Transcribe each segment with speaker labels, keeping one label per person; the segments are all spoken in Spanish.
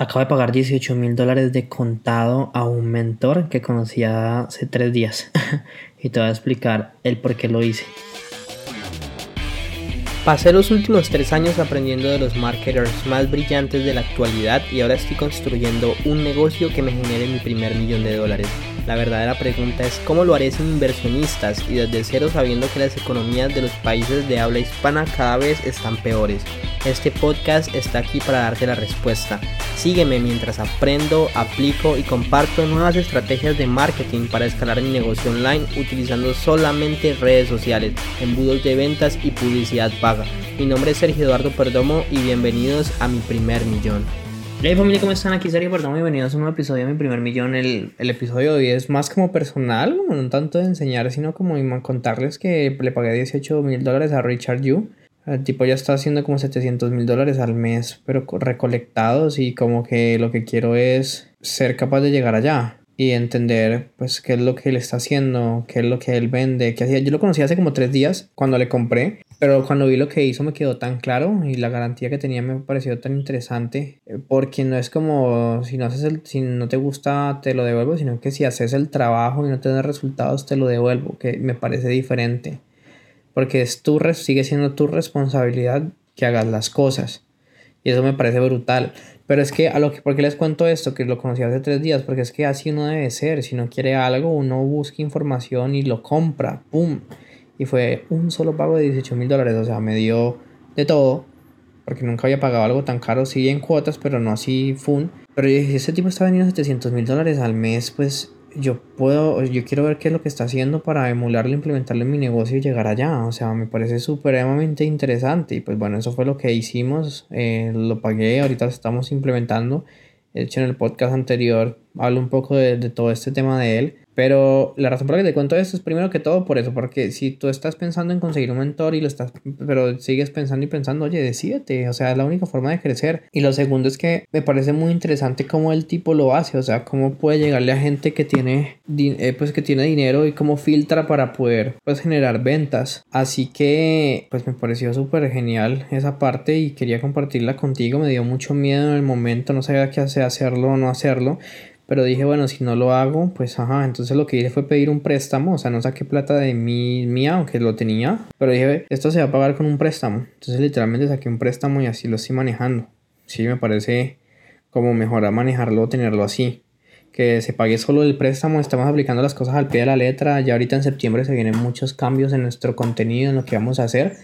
Speaker 1: Acabo de pagar 18 mil dólares de contado a un mentor que conocía hace tres días. y te voy a explicar el por qué lo hice.
Speaker 2: Pasé los últimos tres años aprendiendo de los marketers más brillantes de la actualidad y ahora estoy construyendo un negocio que me genere mi primer millón de dólares. La verdadera pregunta es cómo lo haré sin inversionistas y desde cero sabiendo que las economías de los países de habla hispana cada vez están peores. Este podcast está aquí para darte la respuesta. Sígueme mientras aprendo, aplico y comparto nuevas estrategias de marketing para escalar mi negocio online utilizando solamente redes sociales, embudos de ventas y publicidad paga. Mi nombre es Sergio Eduardo Perdomo y bienvenidos a mi primer millón.
Speaker 1: Hey familia, ¿cómo están? Aquí Sergio Perdomo, bienvenidos a un nuevo episodio de mi primer millón. El, el episodio de hoy es más como personal, no tanto de enseñar, sino como contarles que le pagué 18 mil dólares a Richard Yu. El tipo ya está haciendo como 700 mil dólares al mes, pero recolectados y como que lo que quiero es ser capaz de llegar allá y entender pues qué es lo que él está haciendo, qué es lo que él vende, qué hacía. Yo lo conocí hace como tres días cuando le compré, pero cuando vi lo que hizo me quedó tan claro y la garantía que tenía me pareció tan interesante eh, porque no es como si no haces si no te gusta te lo devuelvo, sino que si haces el trabajo y no te resultados te lo devuelvo, que me parece diferente. Porque es tu, sigue siendo tu responsabilidad que hagas las cosas. Y eso me parece brutal. Pero es que a lo que, ¿por qué les cuento esto? Que lo conocí hace tres días, porque es que así uno debe ser. Si no quiere algo, uno busca información y lo compra. ¡Pum! Y fue un solo pago de 18 mil dólares. O sea, me dio de todo. Porque nunca había pagado algo tan caro, sí en cuotas, pero no así fun. Pero yo dije, ese tipo está vendiendo 700 mil dólares al mes, pues yo puedo, yo quiero ver qué es lo que está haciendo para emularlo, implementarlo en mi negocio y llegar allá. O sea, me parece supremamente interesante. Y pues bueno, eso fue lo que hicimos. Eh, lo pagué, ahorita lo estamos implementando. De hecho, en el podcast anterior hablo un poco de, de todo este tema de él. Pero la razón por la que te cuento esto es primero que todo por eso, porque si tú estás pensando en conseguir un mentor y lo estás, pero sigues pensando y pensando, oye, decídete, o sea, es la única forma de crecer. Y lo segundo es que me parece muy interesante cómo el tipo lo hace, o sea, cómo puede llegarle a gente que tiene, eh, pues que tiene dinero y cómo filtra para poder, pues, generar ventas. Así que, pues, me pareció súper genial esa parte y quería compartirla contigo. Me dio mucho miedo en el momento, no sabía qué hacer, hacerlo o no hacerlo. Pero dije, bueno, si no lo hago, pues ajá. Entonces lo que hice fue pedir un préstamo. O sea, no saqué plata de mí, mía, aunque lo tenía. Pero dije, esto se va a pagar con un préstamo. Entonces literalmente saqué un préstamo y así lo estoy manejando. Sí, me parece como mejor a manejarlo, tenerlo así. Que se pague solo el préstamo. Estamos aplicando las cosas al pie de la letra. Ya ahorita en septiembre se vienen muchos cambios en nuestro contenido, en lo que vamos a hacer.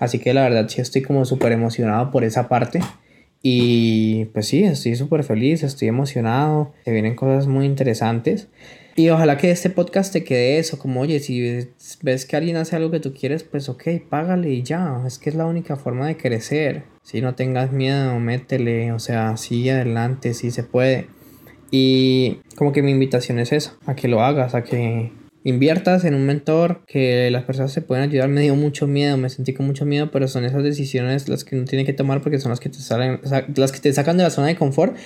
Speaker 1: Así que la verdad sí estoy como súper emocionado por esa parte. Y pues sí, estoy súper feliz, estoy emocionado, se vienen cosas muy interesantes. Y ojalá que este podcast te quede eso, como oye, si ves que alguien hace algo que tú quieres, pues ok, págale y ya, es que es la única forma de crecer. Si no tengas miedo, métele, o sea, sigue adelante, si se puede. Y como que mi invitación es eso, a que lo hagas, a que inviertas en un mentor, que las personas se pueden ayudar. Me dio mucho miedo, me sentí con mucho miedo, pero son esas decisiones las que uno tiene que tomar porque son las que te, salen, las que te sacan de la zona de confort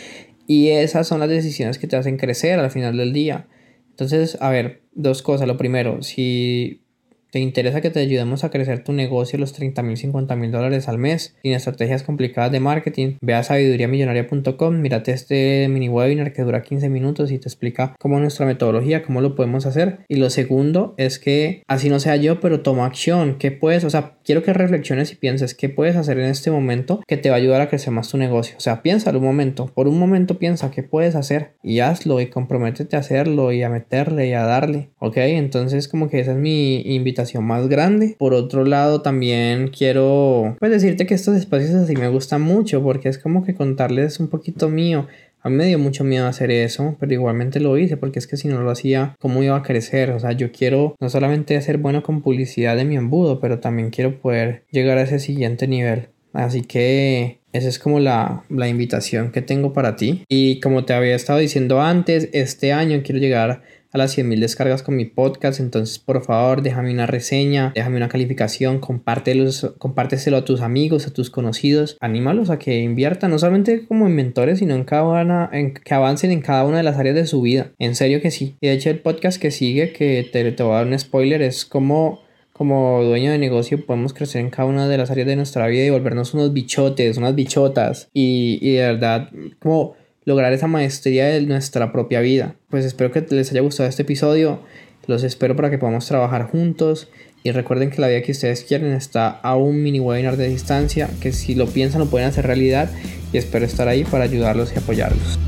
Speaker 1: y esas son las decisiones que te hacen crecer al final del día. Entonces, a ver, dos cosas. Lo primero, si ¿Te interesa que te ayudemos a crecer tu negocio los 30 mil, 50 mil dólares al mes sin estrategias complicadas de marketing? Ve a sabiduriamillonaria.com, mírate este mini webinar que dura 15 minutos y te explica cómo nuestra metodología, cómo lo podemos hacer. Y lo segundo es que así no sea yo, pero toma acción. ¿Qué puedes? O sea, quiero que reflexiones y pienses qué puedes hacer en este momento que te va a ayudar a crecer más tu negocio. O sea, piénsalo un momento. Por un momento piensa qué puedes hacer y hazlo y comprométete a hacerlo y a meterle y a darle. ¿Ok? Entonces como que esa es mi invitación más grande. Por otro lado, también quiero pues decirte que estos espacios así me gustan mucho porque es como que contarles un poquito mío. A mí me dio mucho miedo hacer eso, pero igualmente lo hice porque es que si no lo hacía, ¿cómo iba a crecer? O sea, yo quiero no solamente ser bueno con publicidad de mi embudo, pero también quiero poder llegar a ese siguiente nivel. Así que esa es como la, la invitación que tengo para ti. Y como te había estado diciendo antes, este año quiero llegar a las 100.000 descargas con mi podcast. Entonces, por favor, déjame una reseña, déjame una calificación, compártelos, compárteselo a tus amigos, a tus conocidos. Anímalos a que inviertan, no solamente como en mentores, sino en cada una, en que avancen en cada una de las áreas de su vida. En serio que sí. Y de hecho, el podcast que sigue, que te, te voy a dar un spoiler, es como como dueño de negocio podemos crecer en cada una de las áreas de nuestra vida y volvernos unos bichotes, unas bichotas y, y de verdad como lograr esa maestría de nuestra propia vida. Pues espero que les haya gustado este episodio, los espero para que podamos trabajar juntos y recuerden que la vida que ustedes quieren está a un mini webinar de distancia, que si lo piensan lo pueden hacer realidad y espero estar ahí para ayudarlos y apoyarlos.